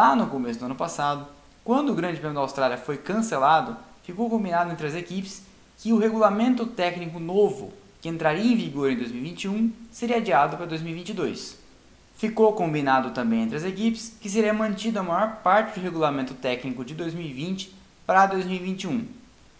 lá no começo do ano passado, quando o Grande Prêmio da Austrália foi cancelado, ficou combinado entre as equipes que o regulamento técnico novo, que entraria em vigor em 2021, seria adiado para 2022. Ficou combinado também entre as equipes que seria mantida a maior parte do regulamento técnico de 2020 para 2021.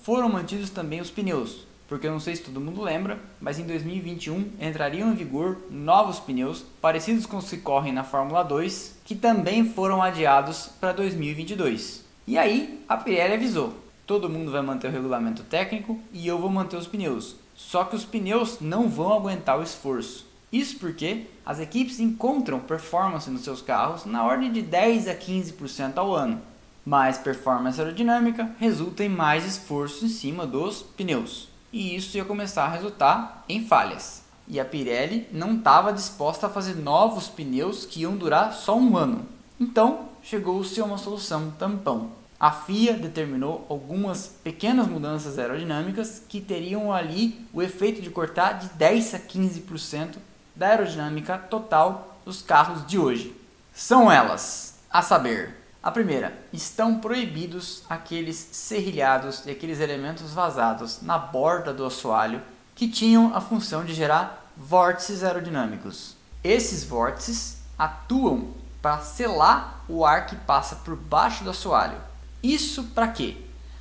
Foram mantidos também os pneus, porque eu não sei se todo mundo lembra, mas em 2021 entrariam em vigor novos pneus parecidos com os que correm na Fórmula 2, que também foram adiados para 2022. E aí a Pirelli avisou: todo mundo vai manter o regulamento técnico e eu vou manter os pneus. Só que os pneus não vão aguentar o esforço. Isso porque as equipes encontram performance nos seus carros na ordem de 10 a 15% ao ano. Mais performance aerodinâmica resulta em mais esforço em cima dos pneus. E isso ia começar a resultar em falhas. E a Pirelli não estava disposta a fazer novos pneus que iam durar só um ano. Então chegou-se a uma solução tampão a FIA determinou algumas pequenas mudanças aerodinâmicas que teriam ali o efeito de cortar de 10 a 15% da aerodinâmica total dos carros de hoje. São elas, a saber, a primeira, estão proibidos aqueles serrilhados e aqueles elementos vazados na borda do assoalho que tinham a função de gerar vórtices aerodinâmicos. Esses vórtices atuam para selar o ar que passa por baixo do assoalho isso para quê?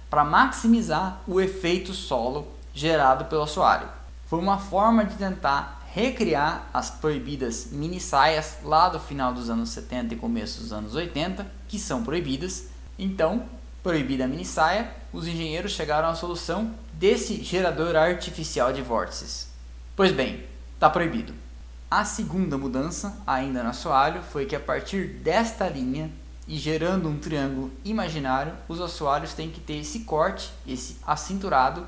Para maximizar o efeito solo gerado pelo assoalho. Foi uma forma de tentar recriar as proibidas mini saias lá do final dos anos 70 e começo dos anos 80, que são proibidas. Então, proibida a mini saia, os engenheiros chegaram à solução desse gerador artificial de vórtices. Pois bem, está proibido. A segunda mudança, ainda no assoalho, foi que a partir desta linha e gerando um triângulo imaginário, os assoalhos têm que ter esse corte, esse acinturado,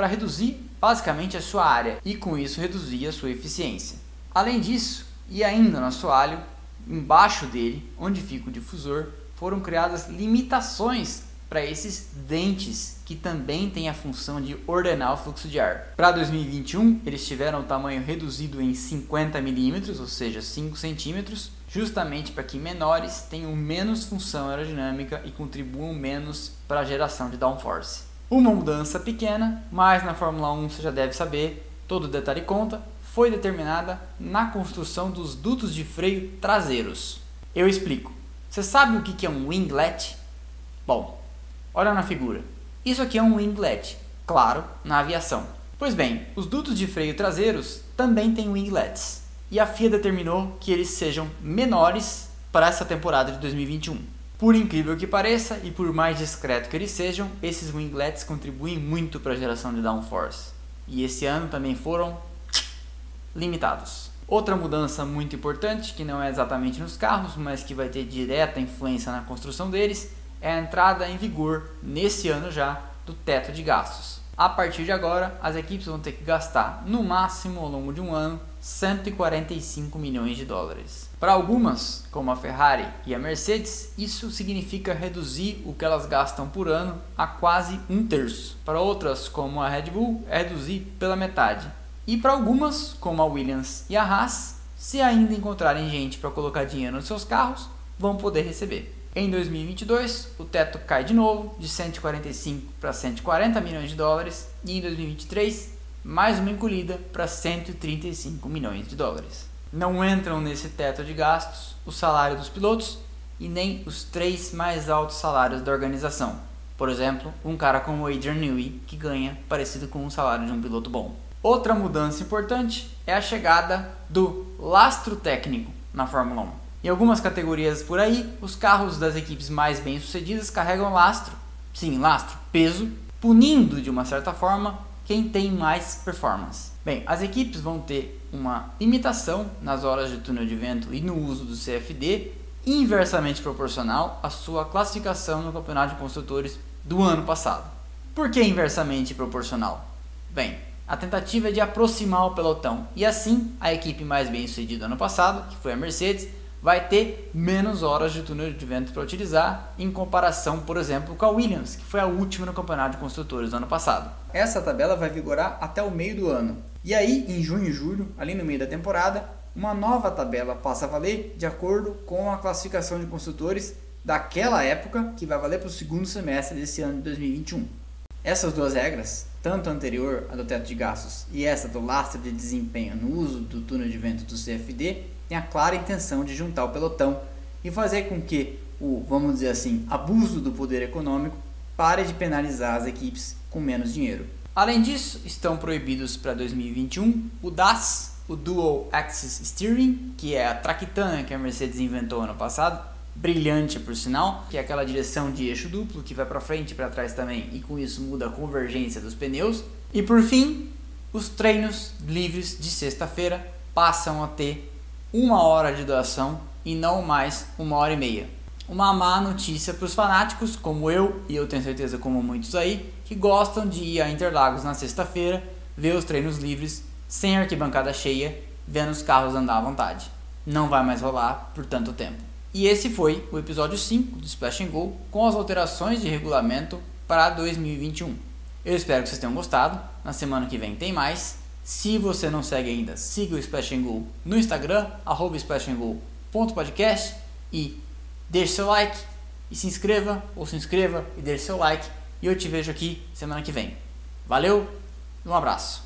para reduzir basicamente a sua área e com isso reduzir a sua eficiência. Além disso, e ainda no assoalho, embaixo dele, onde fica o difusor, foram criadas limitações para esses dentes que também têm a função de ordenar o fluxo de ar. Para 2021, eles tiveram o tamanho reduzido em 50 milímetros, ou seja, 5 centímetros, justamente para que menores tenham menos função aerodinâmica e contribuam menos para a geração de downforce. Uma mudança pequena, mas na Fórmula 1 você já deve saber, todo detalhe conta, foi determinada na construção dos dutos de freio traseiros. Eu explico. Você sabe o que é um winglet? Bom, Olha na figura. Isso aqui é um winglet, claro, na aviação. Pois bem, os dutos de freio traseiros também têm winglets, e a FIA determinou que eles sejam menores para essa temporada de 2021. Por incrível que pareça, e por mais discreto que eles sejam, esses winglets contribuem muito para a geração de downforce. E esse ano também foram limitados. Outra mudança muito importante, que não é exatamente nos carros, mas que vai ter direta influência na construção deles, é a entrada em vigor nesse ano já do teto de gastos. A partir de agora, as equipes vão ter que gastar no máximo ao longo de um ano 145 milhões de dólares. Para algumas, como a Ferrari e a Mercedes, isso significa reduzir o que elas gastam por ano a quase um terço. Para outras, como a Red Bull, é reduzir pela metade. E para algumas, como a Williams e a Haas, se ainda encontrarem gente para colocar dinheiro nos seus carros, vão poder receber. Em 2022, o teto cai de novo, de 145 para 140 milhões de dólares, e em 2023, mais uma encolhida para 135 milhões de dólares. Não entram nesse teto de gastos o salário dos pilotos e nem os três mais altos salários da organização. Por exemplo, um cara como Adrian Newey, que ganha parecido com o salário de um piloto bom. Outra mudança importante é a chegada do lastro técnico na Fórmula 1. Em algumas categorias por aí, os carros das equipes mais bem-sucedidas carregam lastro, sim, lastro, peso, punindo de uma certa forma quem tem mais performance. Bem, as equipes vão ter uma limitação nas horas de túnel de vento e no uso do CFD, inversamente proporcional à sua classificação no Campeonato de Construtores do ano passado. Por que inversamente proporcional? Bem, a tentativa é de aproximar o pelotão e assim a equipe mais bem sucedida ano passado, que foi a Mercedes, vai ter menos horas de túnel de vento para utilizar em comparação, por exemplo, com a Williams, que foi a última no campeonato de construtores do ano passado. Essa tabela vai vigorar até o meio do ano. E aí, em junho e julho, ali no meio da temporada, uma nova tabela passa a valer de acordo com a classificação de construtores daquela época que vai valer para o segundo semestre desse ano de 2021. Essas duas regras, tanto a anterior, a do teto de gastos, e essa do lastro de desempenho no uso do túnel de vento do CFD, têm a clara intenção de juntar o pelotão e fazer com que o, vamos dizer assim, abuso do poder econômico pare de penalizar as equipes com menos dinheiro. Além disso, estão proibidos para 2021 o DAS, o Dual Axis Steering, que é a traquitana que a Mercedes inventou ano passado, brilhante por sinal, que é aquela direção de eixo duplo que vai para frente e para trás também e com isso muda a convergência dos pneus. E por fim, os treinos livres de sexta-feira passam a ter uma hora de duração e não mais uma hora e meia. Uma má notícia para os fanáticos como eu e eu tenho certeza como muitos aí que gostam de ir a Interlagos na sexta-feira, ver os treinos livres sem arquibancada cheia, vendo os carros andar à vontade. Não vai mais rolar por tanto tempo. E esse foi o episódio 5 do Splash Go com as alterações de regulamento para 2021. Eu espero que vocês tenham gostado. Na semana que vem tem mais. Se você não segue ainda, siga o Splash Go no Instagram, arroba splashandgo.podcast e deixe seu like e se inscreva, ou se inscreva e deixe seu like. E eu te vejo aqui semana que vem. Valeu, um abraço.